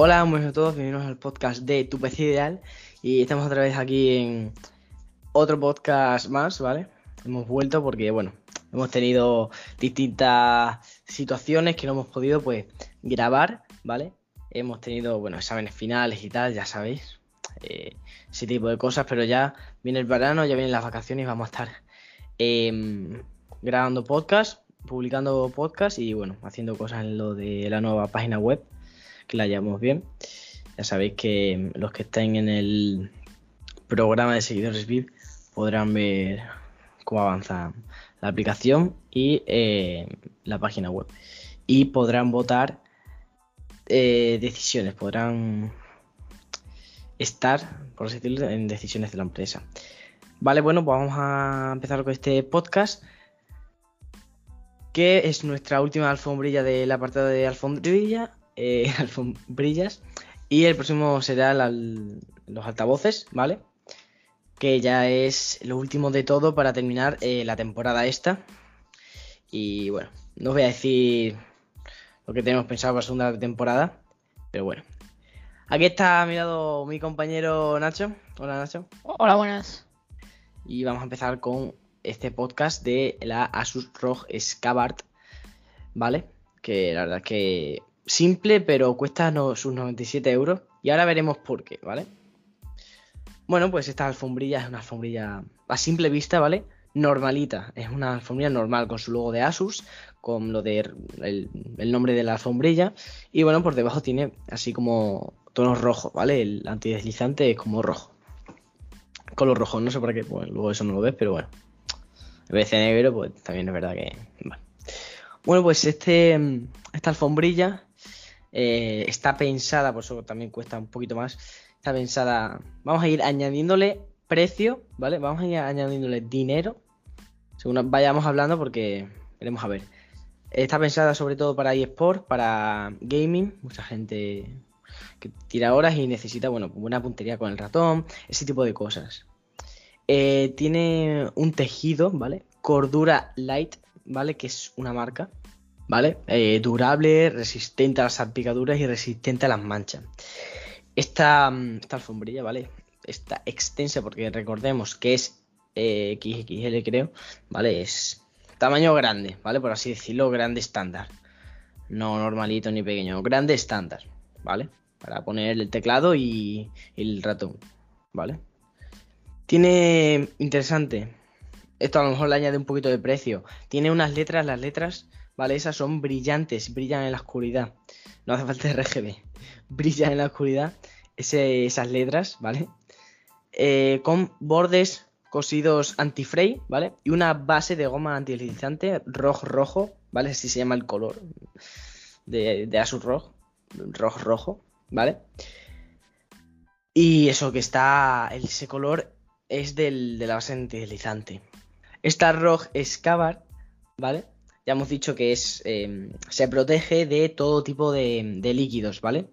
Hola, buenos a todos, bienvenidos al podcast de Tu PC Ideal y estamos otra vez aquí en otro podcast más, ¿vale? Hemos vuelto porque, bueno, hemos tenido distintas situaciones que no hemos podido, pues, grabar, ¿vale? Hemos tenido, bueno, exámenes finales y tal, ya sabéis, eh, ese tipo de cosas, pero ya viene el verano, ya vienen las vacaciones y vamos a estar em, grabando podcast, publicando podcast y, bueno, haciendo cosas en lo de la nueva página web que la llevamos bien. Ya sabéis que los que estén en el programa de seguidores VIP podrán ver cómo avanza la aplicación y eh, la página web. Y podrán votar eh, decisiones, podrán estar, por así decirlo, en decisiones de la empresa. Vale, bueno, pues vamos a empezar con este podcast que es nuestra última alfombrilla del apartado de alfombrilla eh, alfombrillas. Y el próximo será los altavoces, ¿vale? Que ya es lo último de todo para terminar eh, la temporada esta. Y bueno, no os voy a decir lo que tenemos pensado para la segunda temporada. Pero bueno. Aquí está a mi lado mi compañero Nacho. Hola Nacho. Hola, buenas. Y vamos a empezar con este podcast de la Asus ROG Scabard. ¿Vale? Que la verdad es que simple, pero cuesta sus 97 euros. Y ahora veremos por qué, ¿vale? Bueno, pues esta alfombrilla es una alfombrilla a simple vista, ¿vale? Normalita, es una alfombrilla normal con su logo de Asus, con lo de el, nombre de la alfombrilla. Y bueno, por debajo tiene así como tonos rojos, ¿vale? El antideslizante es como rojo. Color rojo, no sé por qué, bueno, luego eso no lo ves, pero bueno. En vez negro, pues también es verdad que. Bueno, pues este, esta alfombrilla eh, está pensada, por eso también cuesta un poquito más. Está pensada. Vamos a ir añadiéndole precio, ¿vale? Vamos a ir añadiéndole dinero. Según vayamos hablando, porque veremos a ver. Está pensada sobre todo para eSport, para gaming. Mucha gente que tira horas y necesita, bueno, buena puntería con el ratón, ese tipo de cosas. Eh, tiene un tejido, ¿vale? Cordura Light, ¿vale? Que es una marca. ¿Vale? Eh, durable, resistente a las salpicaduras y resistente a las manchas. Esta, mm, esta alfombrilla, ¿vale? Está extensa porque recordemos que es eh, XXL creo, ¿vale? Es tamaño grande, ¿vale? Por así decirlo, grande estándar. No normalito ni pequeño, grande estándar, ¿vale? Para poner el teclado y, y el ratón, ¿vale? Tiene interesante. Esto a lo mejor le añade un poquito de precio. Tiene unas letras, las letras ¿vale? Esas son brillantes, brillan en la oscuridad. No hace falta RGB. Brillan en la oscuridad esas letras, ¿vale? Eh, con bordes cosidos anti-fray, ¿vale? Y una base de goma antideslizante rojo-rojo, ¿vale? Así se llama el color de, de ROG, rojo-rojo, ¿vale? Y eso que está, ese color es del, de la base antideslizante. Esta ROG Scabar, ¿vale? Ya hemos dicho que es em, se protege de todo tipo de, líquidos, ¿vale?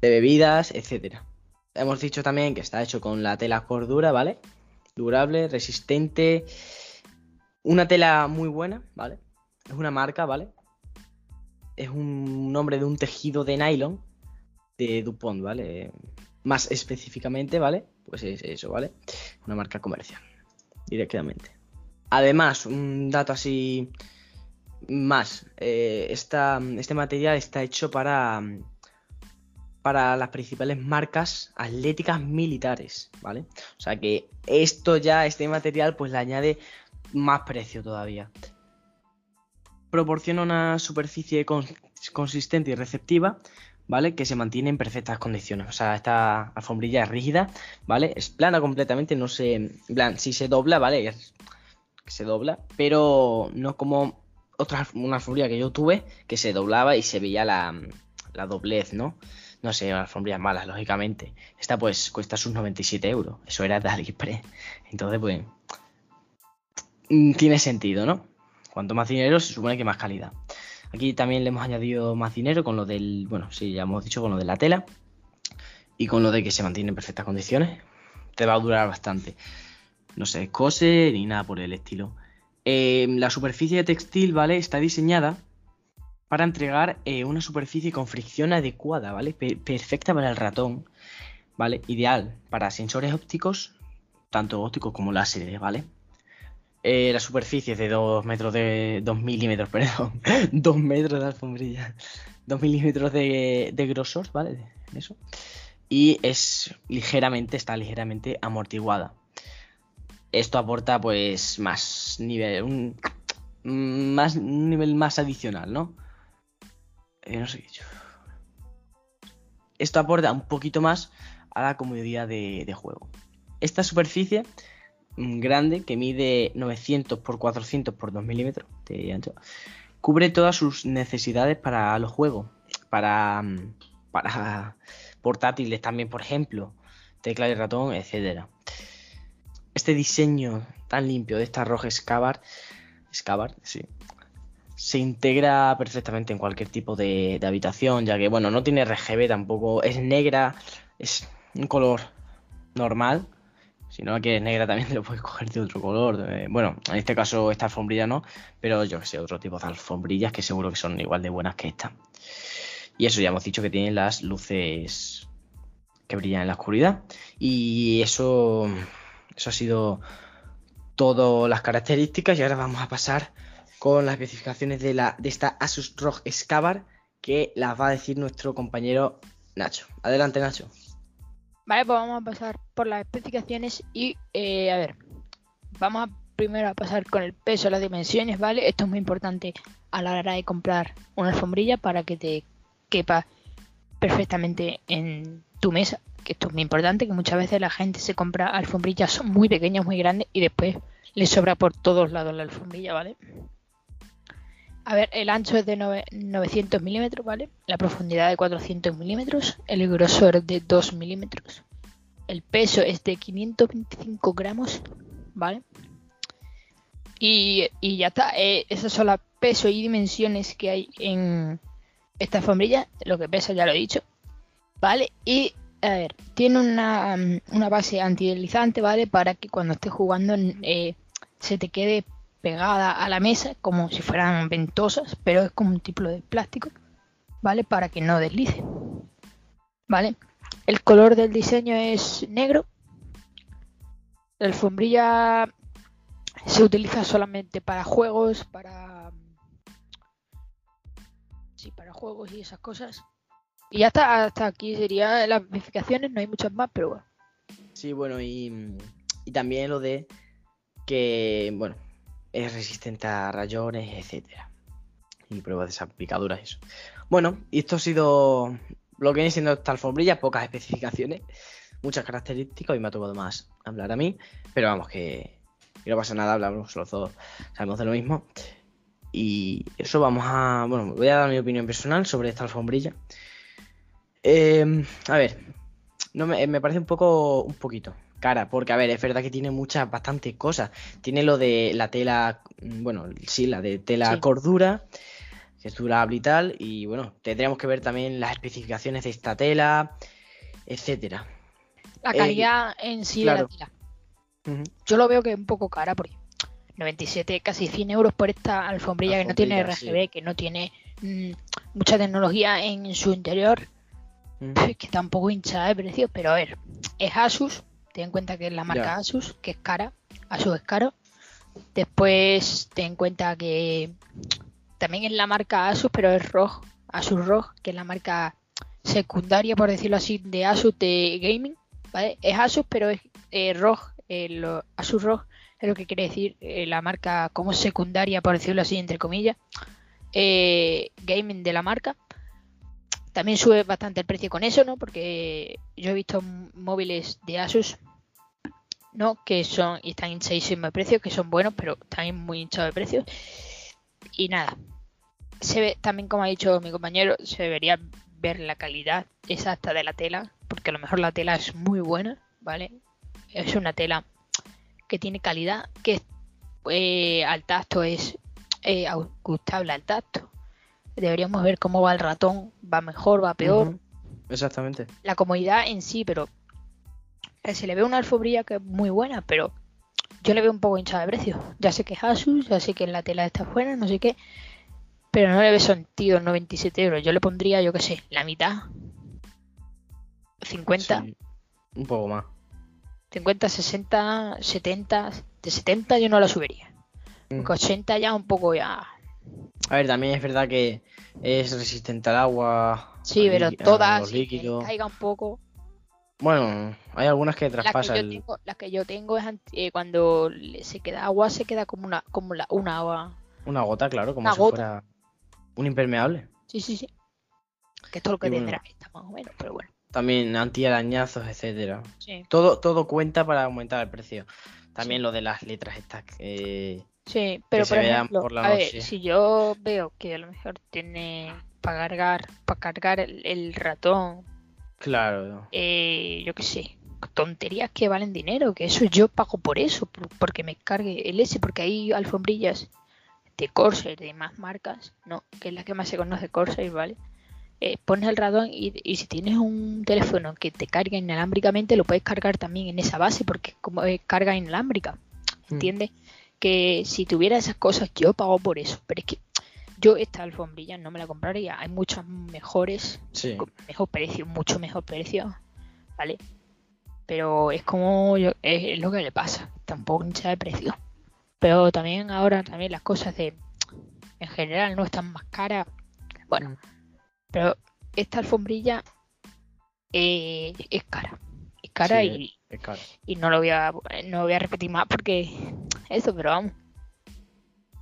De bebidas, etcétera. Hemos dicho también que está hecho con la tela cordura, ¿vale? Durable, resistente. Una tela muy buena, ¿vale? Es una marca, ¿vale? Es un nombre de un tejido de nylon de Dupont, ¿vale? Más específicamente, ¿vale? Pues es eso, ¿vale? Una marca comercial, directamente. Además, un dato así más, eh, este material está hecho para, para las principales marcas atléticas militares, ¿vale? O sea que esto ya, este material, pues le añade más precio todavía. Proporciona una superficie consistente y receptiva, ¿vale? Que se mantiene en perfectas condiciones. O sea, esta alfombrilla es rígida, ¿vale? Es plana completamente, no se... plan, si se dobla, ¿vale? se dobla, pero no como otra una alfombría que yo tuve que se doblaba y se veía la, doblez, ¿no? No sé, alfombrías malas, lógicamente. Esta pues cuesta sus 97 euros. Eso era de AliExpress. Entonces, pues... Mm, tiene sentido, ¿no? Cuanto más dinero, se supone que más calidad. Aquí también le hemos añadido más dinero con lo del... Bueno, sí, ya hemos dicho con lo de la tela. Y con lo de que se mantiene en perfectas condiciones. Te va a durar bastante. No se cose ni nada por el estilo. Em, la superficie textil, ¿vale? Está diseñada para entregar eh, una superficie con fricción adecuada, ¿vale? perfecta para el ratón, ¿vale? Ideal para sensores ópticos, tanto ópticos como láseres, ¿vale? Eh, la superficie es de 2 metros de. 2 milímetros, perdón. 2 metros de alfombrilla. 2 milímetros de, de grosor, ¿vale? Eso. Y es ligeramente, está ligeramente amortiguada. Esto aporta pues más nivel, un, más, un nivel más adicional, ¿no? Eh, no sé qué Esto aporta un poquito más a la comodidad de, juego. Esta superficie mm, grande que mide 900 x 400 x 2 milímetros de ancho cubre todas sus necesidades para los juegos, para, mm, para portátiles también, por ejemplo, tecla y ratón, etcétera. Este diseño tan limpio de esta roja Scabbard, Scabbard, sí, se integra perfectamente en cualquier tipo de, habitación, ya que, bueno, no tiene RGB tampoco, es negra, es un color normal. Si no que es negra también te lo puedes coger de otro color. Eh, bueno, en este caso esta alfombrilla no, pero yo que sé, otro tipo de alfombrillas que seguro que son igual de buenas que esta. Y eso ya hemos dicho que tienen las luces que brillan en la oscuridad. Y eso, eso ha sido todas las características. Y ahora vamos a pasar con las especificaciones de, la, de esta Asus ROG Scabar que las va a decir nuestro compañero Nacho. Adelante, Nacho. Vale, pues vamos a pasar por las especificaciones y, eh, a ver, vamos primero a pasar con el peso, las dimensiones, ¿vale? Esto es muy importante a la hora de comprar una alfombrilla para que te quepa perfectamente en tu mesa, que esto es muy importante, que muchas veces la gente se compra alfombrillas muy pequeñas, muy grandes y después le sobra por todos lados la alfombrilla, ¿vale? A ver, el ancho es de 900 milímetros, ¿vale? La profundidad de 400 milímetros, el grosor de 2 milímetros, el peso es de 525 gramos, ¿vale? Y, ya está, eh, esas son las pesos y dimensiones que hay en esta alfombrilla, lo que pesa ya lo he dicho, ¿vale? Y a ver, tiene una, una base antideslizante, ¿vale? Para que cuando estés jugando eh, se te quede pegada a la mesa como si fueran ventosas, pero es como un tipo de plástico, ¿vale? Para que no deslice, ¿vale? El color del diseño es negro. La alfombrilla se utiliza solamente para juegos, para... Sí, para juegos y esas cosas. Y hasta, hasta aquí serían las especificaciones, no hay muchas más, pero bueno. Sí, bueno, y, y también lo de que, bueno, es resistente a rayones, etcétera. Y pruebas de esas picaduras, eso. Bueno, y esto ha sido lo que viene siendo esta alfombrilla, pocas especificaciones, muchas características, y me ha tocado más hablar a mí, pero vamos, que, no pasa nada, hablamos los dos, sabemos de lo mismo. Y eso vamos a, bueno, voy a dar mi opinión personal sobre esta alfombrilla. Em, a ver, no me, me parece un poco, un poquito, cara, porque a ver, es verdad que tiene muchas, bastantes cosas. Tiene lo de la tela, mm, bueno, sí, la de tela cordura, que es durable y tal, y bueno, tendríamos que ver también las especificaciones de esta tela, etcétera. La eh, calidad en sí de la tela. Yo lo veo que es un poco cara, porque 97, casi 100 euros por esta alfombrilla, que no tiene RGB, que no tiene mm, mucha tecnología en su interior, que está un poco hinchada de precios, pero a ver, es Asus, ten en cuenta que es la marca Asus, que es cara, Asus es caro. Después ten en cuenta que también es la marca Asus, pero es ROG, Asus ROG, que es la marca secundaria, por decirlo así, de Asus de gaming. ¿vale? Es Asus, pero es eh, ROG, eh, Asus ROG es lo que quiere decir eh, la marca como secundaria, por decirlo así, entre comillas, gaming de la marca. También sube bastante el precio con eso, ¿no? Porque yo he visto móviles de Asus, ¿no? Que son y están hinchadísimos de precio, que son buenos, pero también muy hinchados de precio. Y nada, se ve también, como ha dicho mi compañero, se debería ver la calidad exacta de la tela, porque a lo mejor la tela es muy buena, ¿vale? Es una tela que tiene calidad, que eh, al tacto es eh, ajustable al tacto, deberíamos ver cómo va el ratón, va mejor, va peor. Exactamente. La comodidad en sí, pero se le ve una alfombría que es muy buena, pero yo le veo un poco hinchada de precio. Ya sé que es Asus, ya sé que la tela está buena, no sé qué, Pero no le veo sentido 97 euros. Yo le pondría, yo qué sé, la mitad. 50. un poco más. 50, 60, 70. De 70 yo no la subiría. Mm. Porque 80 ya un poco ya. A ver, también es verdad que es resistente al agua. Sí, pero todas, caiga un poco. Bueno, hay algunas que traspasan. Las que, yo tengo, las que yo tengo es eh, cuando se queda agua, se queda como una, como la, una agua. Una gota, claro, como si fuera un impermeable. Sí, sí, sí. Que es todo lo que tendrá esta, más o menos, pero bueno. También antiarañazos, etcétera. Sí. Todo, todo cuenta para aumentar el precio. También lo de las letras estas que. Sí, pero por ejemplo, a ver, si yo veo que a lo mejor tiene para cargar, para cargar el ratón, Claro. Eh, yo qué sé, tonterías que valen dinero, que eso yo pago por eso, porque me cargue el S, porque hay alfombrillas de Corsair, de más marcas, no, que es la que más se conoce Corsair, ¿vale? Eh, pones el radón y, si tienes un teléfono que te carga inalámbricamente, lo puedes cargar también en esa base, porque como carga inalámbrica, mm. ¿entiendes? Que si tuviera esas cosas, yo pago por eso, pero es que yo esta alfombrilla no me la compraría. Hay muchas mejores, con mejor precio, mucho mejor precio, ¿vale? Pero es como es, lo que le pasa, tampoco hincha de precio. Pero también ahora también las cosas de en general no están más caras. Bueno, mm. Pero esta alfombrilla eh, es cara. Es cara, y, y no lo voy a no voy a repetir más porque eso, pero vamos.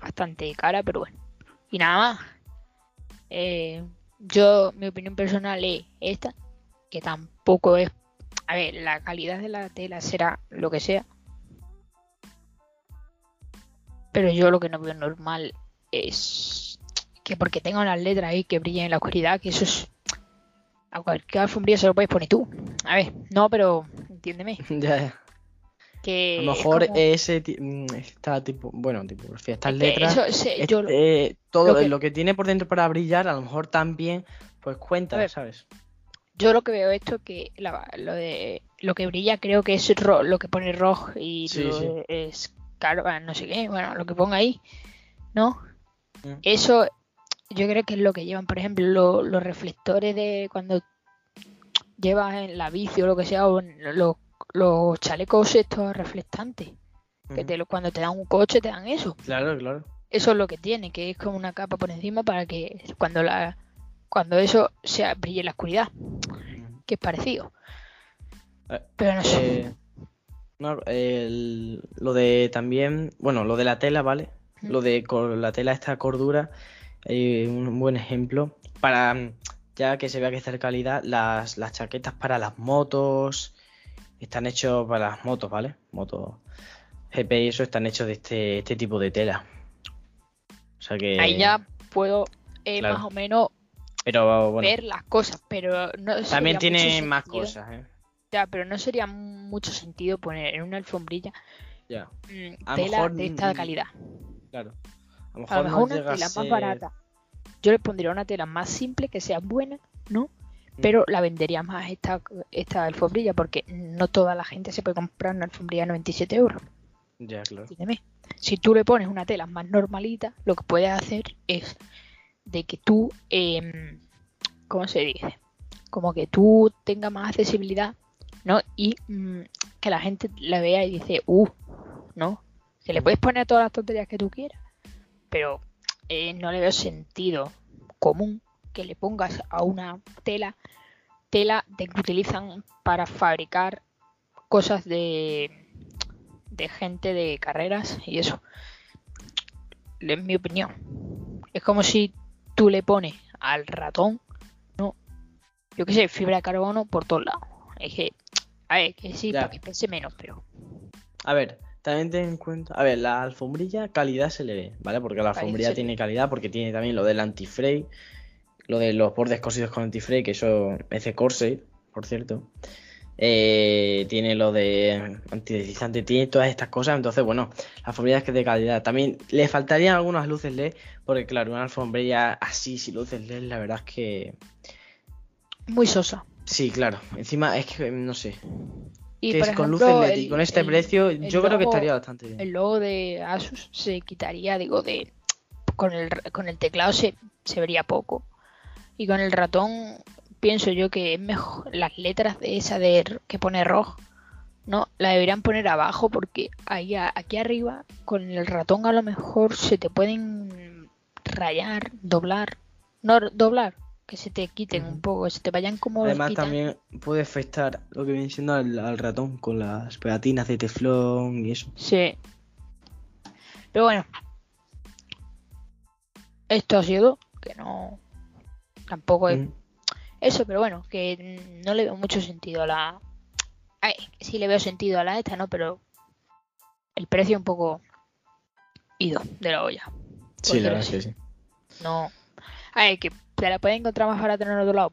Bastante cara, pero bueno. Y nada más. Eh, yo, mi opinión personal es esta, que tampoco es... A ver, la calidad de la tela será lo que sea. Pero yo lo que no veo normal es que porque tengo las letras ahí que brillan en la oscuridad, que eso es... A cualquier alfombría se lo puedes poner tú. A ver, no, pero entiéndeme. Ya, ya a lo mejor ese mm, está tipo, bueno, tipo, estas letras, eh, todo lo que... tiene por dentro para brillar, a lo mejor también, pues cuenta, ¿sabes? Yo lo que veo esto que lo de lo que brilla creo que es lo que pone rojo y es caro, no sé qué, bueno, lo que ponga ahí, ¿no? Mm. Eso yo creo que es lo que llevan, por ejemplo, los reflectores de cuando llevas en la bici o lo que sea, o los los chalecos estos reflectantes. Que te, cuando te dan un coche te dan eso. Claro, claro. Eso es lo que tiene, que es como una capa por encima para que cuando la cuando eso se brille en la oscuridad. Que es parecido. Eh, Pero no sé. Eh, lo de también, bueno, lo de la tela, ¿vale? Lo de la tela esta cordura, eh, un buen ejemplo. Para ya que se vea que está de calidad, las, las chaquetas para las motos, están hechos para las motos, ¿vale? Motos GP y eso están hechos de este, este tipo de tela. O sea que. Ahí ya puedo eh, más o menos ver las cosas, pero no También tiene más cosas, ¿eh? Ya, pero no sería mucho sentido poner en una alfombrilla ya. Mm, tela de esta calidad. Claro. A lo mejor, una tela más barata. Yo le pondría una tela más simple, que sea buena, ¿no? pero la vendería más esta, esta alfombrilla porque no toda la gente se puede comprar una alfombrilla a 97 euros. Ya, claro. Si tú le pones una tela más normalita, lo que puedes hacer es de que tú, eh, ¿cómo se dice? Como que tú tengas más accesibilidad, ¿no? Y mm, que la gente la vea y dice, uh, ¿no? Que le puedes poner todas las tonterías que tú quieras, pero eh, no le veo sentido común que le pongas a una tela, tela de que utilizan para fabricar cosas de, de gente de carreras y eso. En mi opinión. Es como si tú le pones al ratón, ¿no? Yo qué sé, fibra de carbono por todos lados. Es que, a ver, que sí, para que pense menos, pero. A ver, también ten en cuenta. A ver, la alfombrilla, calidad se le ve, ¿vale? Porque la alfombrilla tiene calidad, porque tiene también lo del antifray lo de los bordes cosidos con antifray, que eso es de Corsair, por cierto. Eh, tiene lo de antideslizante, tiene todas estas cosas. Entonces, bueno, la alfombrilla es que es de calidad. También le faltarían algunas luces LED, porque claro, una alfombrilla así, sin luces LED, la verdad es que. Muy sosa. Sí, claro. Encima es que no sé. Y con luces LED y con este precio, yo creo que estaría bastante bien. El logo de Asus se quitaría, digo, de con el, con el teclado se, se vería poco. Y con el ratón pienso yo que es mejor las letras de esa de que pone rojo no la deberían poner abajo porque ahí aquí arriba con el ratón a lo mejor se te pueden rayar doblar no doblar que se te quiten un poco se te vayan como además también puede afectar lo que viene siendo al, ratón con las pegatinas de teflón y eso sí pero bueno esto ha sido que no tampoco es eso, pero bueno, que no le veo mucho sentido a la. Ay, sí le veo sentido a la esta, ¿no? Pero el precio un poco ido de la olla. Sí, la verdad que sí. No. Ay, que te la puede encontrar más barata en otro lado.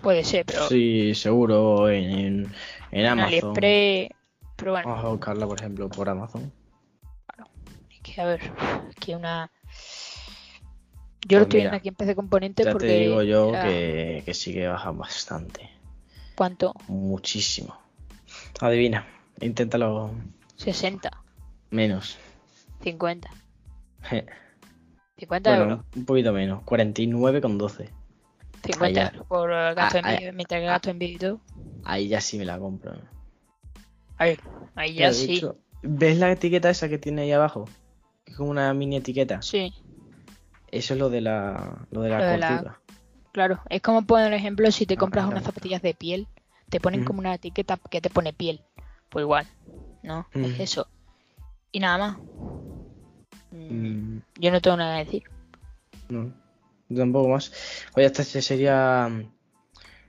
Puede ser, pero. Sí, seguro en, en, en Amazon. pero bueno. Vamos a buscarla, por ejemplo, por Amazon. Claro. Es que, a ver, que una yo lo pues estoy viendo aquí en PC Componente ya porque. te digo yo que, que sí que baja bastante. ¿Cuánto? Muchísimo. Adivina, inténtalo. 60. Menos. 50. 50 euros. Un poquito menos, 49,12. 50 euros por gasto ah, en vídeo, mientras que gasto en vídeo. Ahí ya sí me la compro. Ahí, ahí ya sí. ¿Ves la etiqueta esa que tiene ahí abajo? Es como una mini etiqueta. Sí. Eso es lo de la, lo de la Claro, es como poner ejemplo si te ah, compras unas zapatillas de piel, te ponen como una etiqueta que te pone piel. Pues igual, ¿no? Es eso. Y nada más. Mm. Yo no tengo nada que decir. No, tampoco más. Oye, este sería.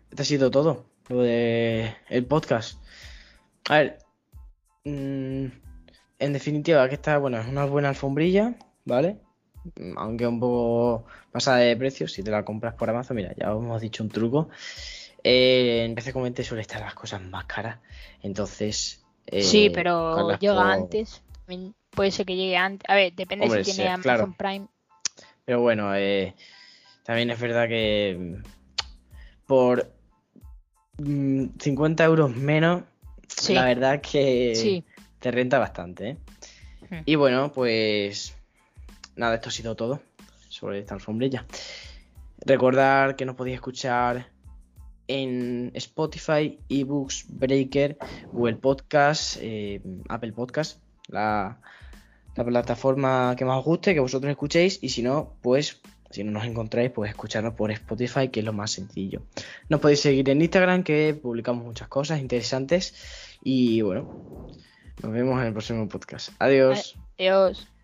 Este ha sido todo. Lo de el podcast. A ver. Mm, en definitiva, que está, bueno, es una buena alfombrilla, ¿vale? aunque un poco pasada de precio, si te la compras por Amazon, mira, ya os hemos dicho un truco. Eh, en PC Comente suele estar las cosas más caras, entonces... Eh, sí, pero llega antes, puede ser que llegue antes, a ver, depende si tiene Amazon Prime. Pero bueno, eh, también es verdad que por 50 mm, euros menos, la verdad que te renta bastante. Y bueno, pues nada, esto ha sido todo sobre esta alfombrilla. Recordar que nos podéis escuchar en Spotify, eBooks, Breaker, Google Podcast, eh, Apple Podcast, la, plataforma que más os guste, que vosotros escuchéis, y si no, pues si no nos encontráis, pues escucharnos por Spotify, que es lo más sencillo. Nos podéis seguir en Instagram, que publicamos muchas cosas interesantes. Y bueno, nos vemos en el próximo podcast. Adiós. Adiós.